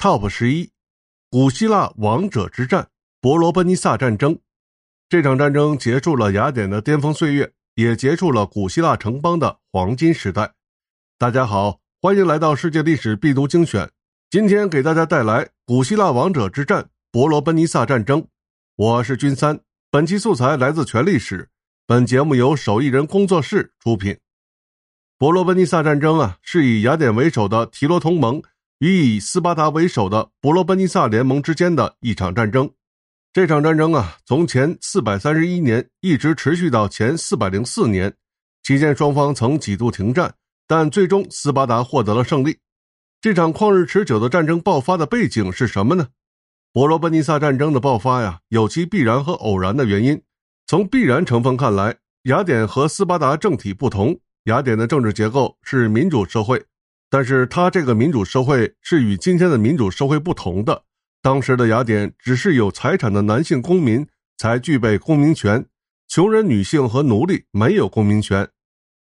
Top 十一，古希腊王者之战——伯罗奔尼撒战争。这场战争结束了雅典的巅峰岁月，也结束了古希腊城邦的黄金时代。大家好，欢迎来到世界历史必读精选。今天给大家带来古希腊王者之战——伯罗奔尼撒战争。我是君三，本期素材来自全历史。本节目由手艺人工作室出品。伯罗奔尼撒战争啊，是以雅典为首的提罗同盟。与以斯巴达为首的伯罗奔尼撒联盟之间的一场战争，这场战争啊，从前四百三十一年一直持续到前四百零四年，期间双方曾几度停战，但最终斯巴达获得了胜利。这场旷日持久的战争爆发的背景是什么呢？伯罗奔尼撒战争的爆发呀，有其必然和偶然的原因。从必然成分看来，雅典和斯巴达政体不同，雅典的政治结构是民主社会。但是，他这个民主社会是与今天的民主社会不同的。当时的雅典只是有财产的男性公民才具备公民权，穷人、女性和奴隶没有公民权。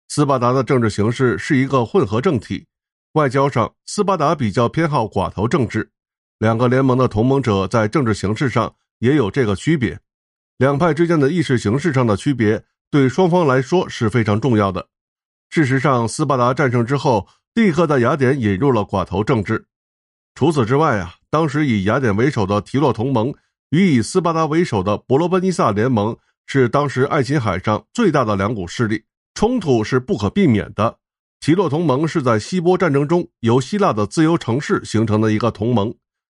斯巴达的政治形式是一个混合政体，外交上，斯巴达比较偏好寡头政治。两个联盟的同盟者在政治形式上也有这个区别。两派之间的意识形式上的区别，对双方来说是非常重要的。事实上，斯巴达战胜之后。立刻在雅典引入了寡头政治。除此之外啊，当时以雅典为首的提洛同盟与以斯巴达为首的伯罗奔尼撒联盟是当时爱琴海上最大的两股势力，冲突是不可避免的。提洛同盟是在希波战争中由希腊的自由城市形成的一个同盟。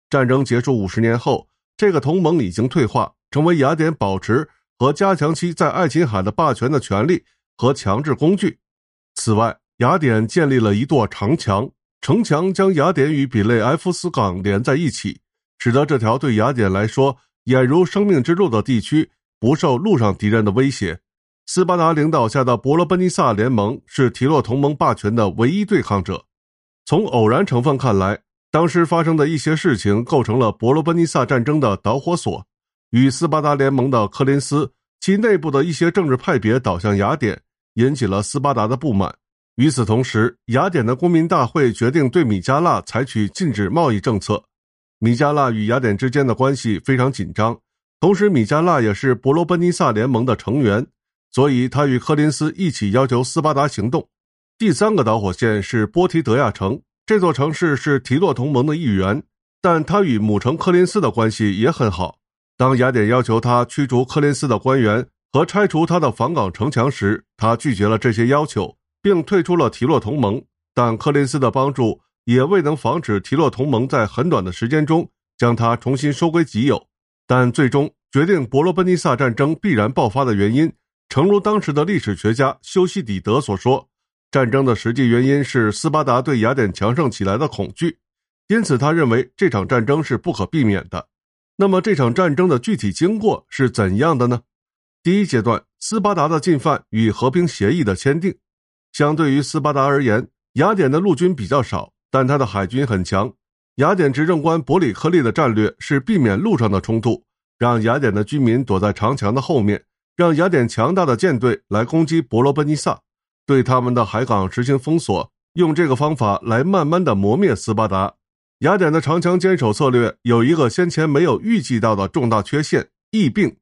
战争结束五十年后，这个同盟已经退化，成为雅典保持和加强其在爱琴海的霸权的权利和强制工具。此外，雅典建立了一座长墙，城墙将雅典与比雷埃夫斯港连在一起，使得这条对雅典来说俨如生命之路的地区不受陆上敌人的威胁。斯巴达领导下的伯罗奔尼撒联盟是提洛同盟霸权的唯一对抗者。从偶然成分看来，当时发生的一些事情构成了伯罗奔尼撒战争的导火索。与斯巴达联盟的科林斯，其内部的一些政治派别倒向雅典，引起了斯巴达的不满。与此同时，雅典的公民大会决定对米加拉采取禁止贸易政策。米加拉与雅典之间的关系非常紧张，同时米加拉也是伯罗奔尼撒联盟的成员，所以他与科林斯一起要求斯巴达行动。第三个导火线是波提德亚城，这座城市是提洛同盟的一员，但他与母城科林斯的关系也很好。当雅典要求他驱逐科林斯的官员和拆除他的防港城墙时，他拒绝了这些要求。并退出了提洛同盟，但柯林斯的帮助也未能防止提洛同盟在很短的时间中将他重新收归己有。但最终决定伯罗奔尼撒战争必然爆发的原因，诚如当时的历史学家修昔底德所说，战争的实际原因是斯巴达对雅典强盛起来的恐惧，因此他认为这场战争是不可避免的。那么这场战争的具体经过是怎样的呢？第一阶段，斯巴达的进犯与和平协议的签订。相对于斯巴达而言，雅典的陆军比较少，但他的海军很强。雅典执政官伯里克利的战略是避免陆上的冲突，让雅典的居民躲在长墙的后面，让雅典强大的舰队来攻击伯罗奔尼撒，对他们的海港实行封锁，用这个方法来慢慢的磨灭斯巴达。雅典的长墙坚守策略有一个先前没有预计到的重大缺陷——疫病。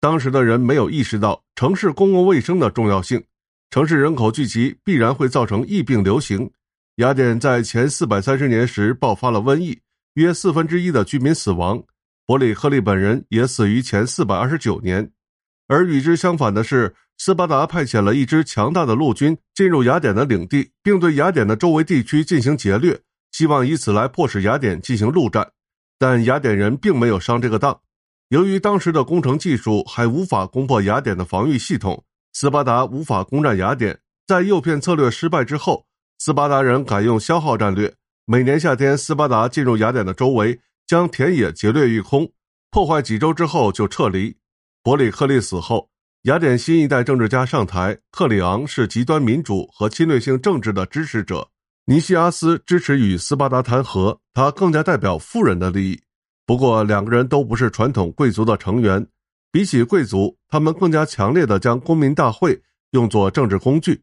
当时的人没有意识到城市公共卫生的重要性。城市人口聚集必然会造成疫病流行。雅典在前四百三十年时爆发了瘟疫，约四分之一的居民死亡。伯里克利本人也死于前四百二十九年。而与之相反的是，斯巴达派遣了一支强大的陆军进入雅典的领地，并对雅典的周围地区进行劫掠，希望以此来迫使雅典进行陆战。但雅典人并没有上这个当，由于当时的工程技术还无法攻破雅典的防御系统。斯巴达无法攻占雅典，在诱骗策略失败之后，斯巴达人改用消耗战略。每年夏天，斯巴达进入雅典的周围，将田野劫掠一空，破坏几周之后就撤离。伯里克利死后，雅典新一代政治家上台，克里昂是极端民主和侵略性政治的支持者，尼西阿斯支持与斯巴达谈和，他更加代表富人的利益。不过，两个人都不是传统贵族的成员。比起贵族，他们更加强烈地将公民大会用作政治工具。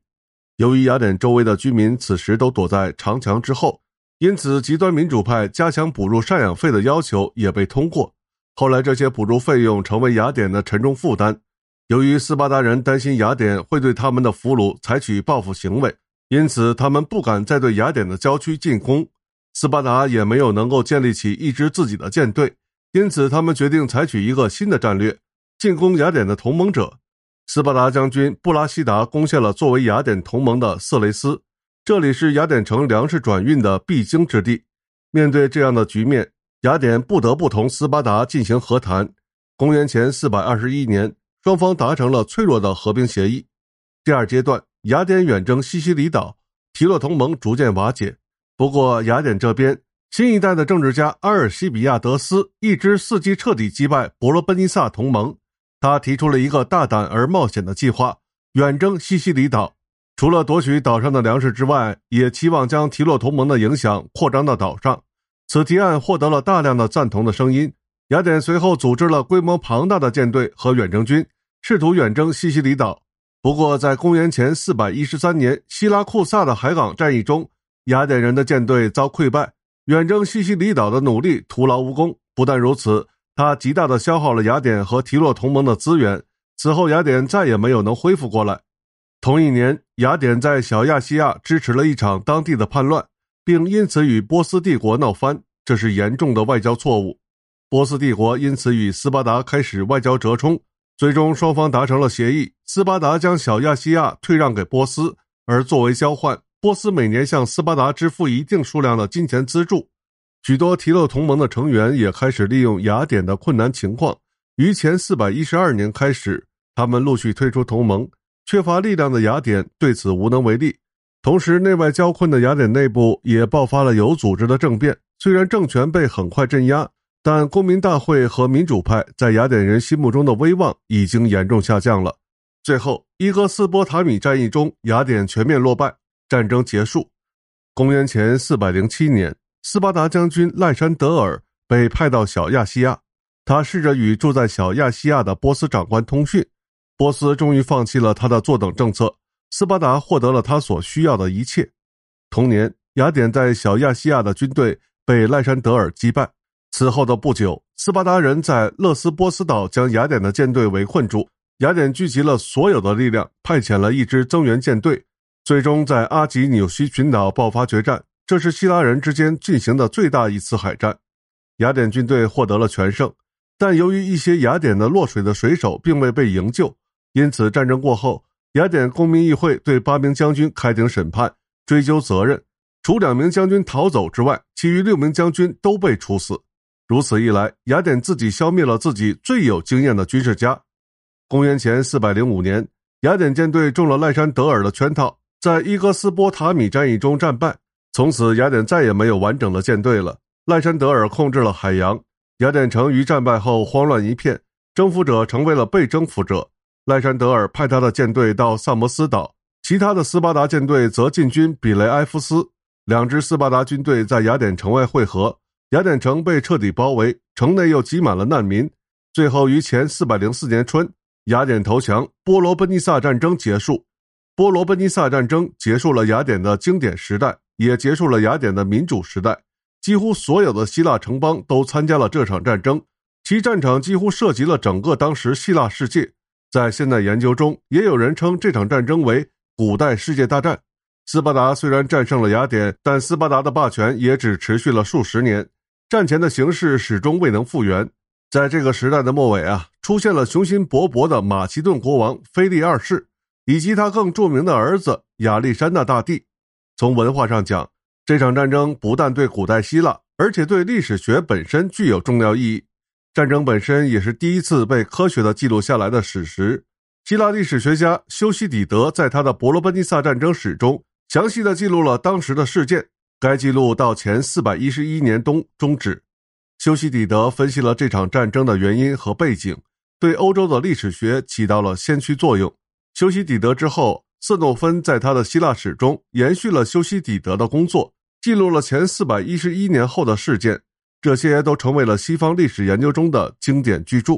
由于雅典周围的居民此时都躲在长墙之后，因此极端民主派加强补助赡养费的要求也被通过。后来，这些补助费用成为雅典的沉重负担。由于斯巴达人担心雅典会对他们的俘虏采取报复行为，因此他们不敢再对雅典的郊区进攻。斯巴达也没有能够建立起一支自己的舰队，因此他们决定采取一个新的战略，进攻雅典的同盟者。斯巴达将军布拉西达攻陷了作为雅典同盟的色雷斯，这里是雅典城粮食转运的必经之地。面对这样的局面，雅典不得不同斯巴达进行和谈。公元前四百二十一年，双方达成了脆弱的和平协议。第二阶段，雅典远征西西里岛，提洛同盟逐渐瓦解。不过，雅典这边新一代的政治家阿尔西比亚德斯一直伺机彻底击败伯罗奔尼撒同盟。他提出了一个大胆而冒险的计划：远征西西里岛。除了夺取岛上的粮食之外，也期望将提洛同盟的影响扩张到岛上。此提案获得了大量的赞同的声音。雅典随后组织了规模庞大的舰队和远征军，试图远征西西里岛。不过，在公元前413年希拉库萨的海港战役中，雅典人的舰队遭溃败，远征西西里岛的努力徒劳无功。不但如此，它极大地消耗了雅典和提洛同盟的资源。此后，雅典再也没有能恢复过来。同一年，雅典在小亚细亚支持了一场当地的叛乱。并因此与波斯帝国闹翻，这是严重的外交错误。波斯帝国因此与斯巴达开始外交折冲，最终双方达成了协议：斯巴达将小亚细亚退让给波斯，而作为交换，波斯每年向斯巴达支付一定数量的金钱资助。许多提洛同盟的成员也开始利用雅典的困难情况。于前四百一十二年开始，他们陆续退出同盟。缺乏力量的雅典对此无能为力。同时，内外交困的雅典内部也爆发了有组织的政变。虽然政权被很快镇压，但公民大会和民主派在雅典人心目中的威望已经严重下降了。最后，伊格斯波塔米战役中，雅典全面落败，战争结束。公元前407年，斯巴达将军赖山德尔被派到小亚细亚，他试着与住在小亚细亚的波斯长官通讯。波斯终于放弃了他的坐等政策。斯巴达获得了他所需要的一切。同年，雅典在小亚细亚的军队被赖山德尔击败。此后的不久，斯巴达人在勒斯波斯岛将雅典的舰队围困住。雅典聚集了所有的力量，派遣了一支增援舰队，最终在阿吉纽西群岛爆发决战。这是希腊人之间进行的最大一次海战。雅典军队获得了全胜，但由于一些雅典的落水的水手并未被营救，因此战争过后。雅典公民议会对八名将军开庭审判，追究责任。除两名将军逃走之外，其余六名将军都被处死。如此一来，雅典自己消灭了自己最有经验的军事家。公元前四百零五年，雅典舰队中了赖山德尔的圈套，在伊格斯波塔米战役中战败。从此，雅典再也没有完整的舰队了。赖山德尔控制了海洋，雅典城于战败后慌乱一片，征服者成为了被征服者。赖山德尔派他的舰队到萨摩斯岛，其他的斯巴达舰队则进军比雷埃夫斯。两支斯巴达军队在雅典城外汇合，雅典城被彻底包围，城内又挤满了难民。最后于前四百零四年春，雅典投降，波罗奔尼撒战争结束。波罗奔尼撒战争结束了雅典的经典时代，也结束了雅典的民主时代。几乎所有的希腊城邦都参加了这场战争，其战场几乎涉及了整个当时希腊世界。在现代研究中，也有人称这场战争为古代世界大战。斯巴达虽然战胜了雅典，但斯巴达的霸权也只持续了数十年，战前的形势始终未能复原。在这个时代的末尾啊，出现了雄心勃勃的马其顿国王腓力二世，以及他更著名的儿子亚历山大大帝。从文化上讲，这场战争不但对古代希腊，而且对历史学本身具有重要意义。战争本身也是第一次被科学的记录下来的史实。希腊历史学家修昔底德在他的《伯罗奔尼撒战争史》中详细的记录了当时的事件。该记录到前四百一十一年冬终止。修昔底德分析了这场战争的原因和背景，对欧洲的历史学起到了先驱作用。修昔底德之后，色诺芬在他的希腊史中延续了修昔底德的工作，记录了前四百一十一年后的事件。这些都成为了西方历史研究中的经典巨著。